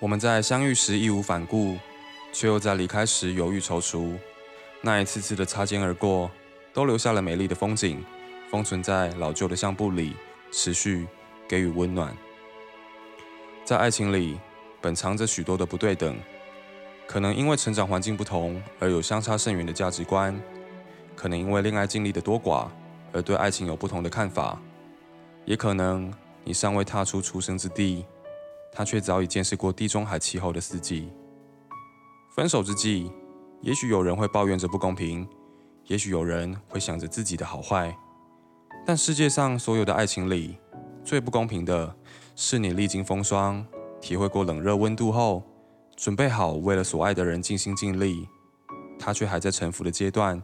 我们在相遇时义无反顾，却又在离开时犹豫踌躇。那一次次的擦肩而过，都留下了美丽的风景，封存在老旧的相簿里，持续给予温暖。在爱情里，本藏着许多的不对等，可能因为成长环境不同而有相差甚远的价值观，可能因为恋爱经历的多寡而对爱情有不同的看法，也可能你尚未踏出出生之地。他却早已见识过地中海气候的四季。分手之际，也许有人会抱怨着不公平，也许有人会想着自己的好坏。但世界上所有的爱情里，最不公平的是你历经风霜，体会过冷热温度后，准备好为了所爱的人尽心尽力，他却还在沉浮的阶段，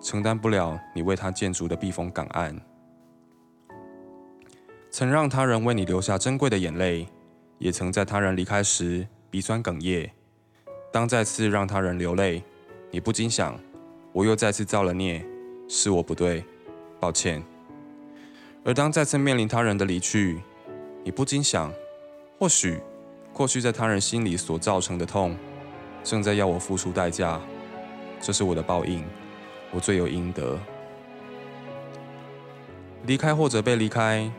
承担不了你为他建筑的避风港岸，曾让他人为你留下珍贵的眼泪。也曾在他人离开时鼻酸哽咽。当再次让他人流泪，你不禁想：我又再次造了孽，是我不对，抱歉。而当再次面临他人的离去，你不禁想：或许过去在他人心里所造成的痛，正在要我付出代价。这是我的报应，我罪有应得。离开或者被离开，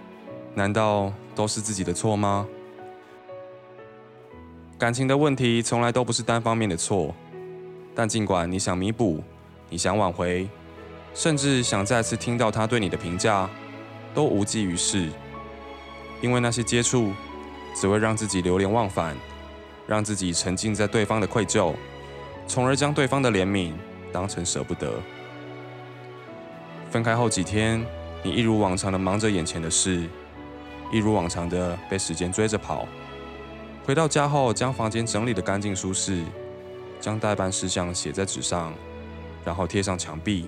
难道都是自己的错吗？感情的问题从来都不是单方面的错，但尽管你想弥补，你想挽回，甚至想再次听到他对你的评价，都无济于事，因为那些接触只会让自己流连忘返，让自己沉浸在对方的愧疚，从而将对方的怜悯当成舍不得。分开后几天，你一如往常的忙着眼前的事，一如往常的被时间追着跑。回到家后，将房间整理得干净舒适，将代办事项写在纸上，然后贴上墙壁。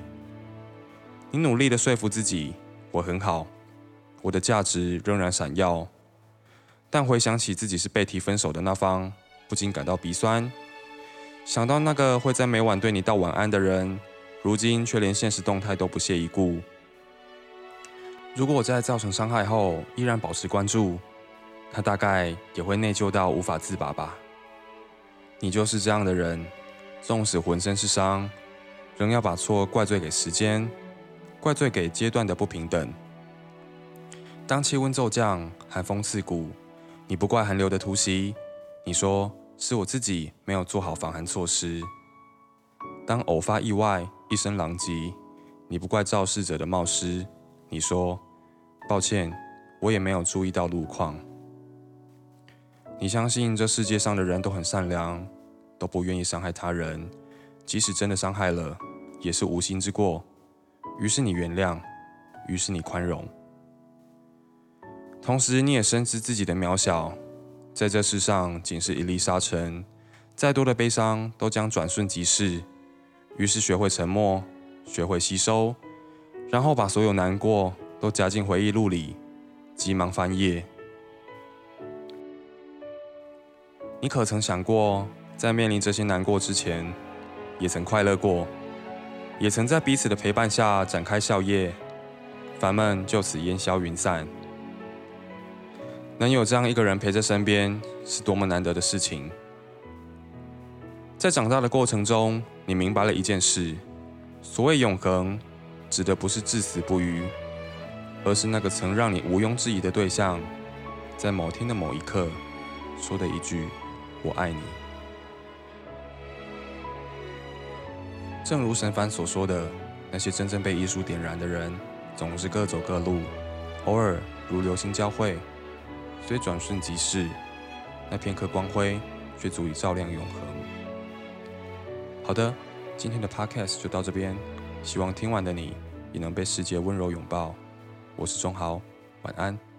你努力地说服自己，我很好，我的价值仍然闪耀。但回想起自己是被提分手的那方，不禁感到鼻酸。想到那个会在每晚对你道晚安的人，如今却连现实动态都不屑一顾。如果我在造成伤害后，依然保持关注。他大概也会内疚到无法自拔吧。你就是这样的人，纵使浑身是伤，仍要把错怪罪给时间，怪罪给阶段的不平等。当气温骤降，寒风刺骨，你不怪寒流的突袭，你说是我自己没有做好防寒措施。当偶发意外，一身狼藉，你不怪肇事者的冒失，你说抱歉，我也没有注意到路况。你相信这世界上的人都很善良，都不愿意伤害他人，即使真的伤害了，也是无心之过。于是你原谅，于是你宽容，同时你也深知自己的渺小，在这世上仅是一粒沙尘，再多的悲伤都将转瞬即逝。于是学会沉默，学会吸收，然后把所有难过都夹进回忆录里，急忙翻页。你可曾想过，在面临这些难过之前，也曾快乐过，也曾在彼此的陪伴下展开笑靥，烦闷就此烟消云散。能有这样一个人陪在身边，是多么难得的事情。在长大的过程中，你明白了一件事：所谓永恒，指的不是至死不渝，而是那个曾让你毋庸置疑的对象，在某天的某一刻说的一句。我爱你。正如神凡所说的，那些真正被艺术点燃的人，总是各走各路，偶尔如流星交汇，虽转瞬即逝，那片刻光辉却足以照亮永恒。好的，今天的 Podcast 就到这边，希望听完的你也能被世界温柔拥抱。我是钟豪，晚安。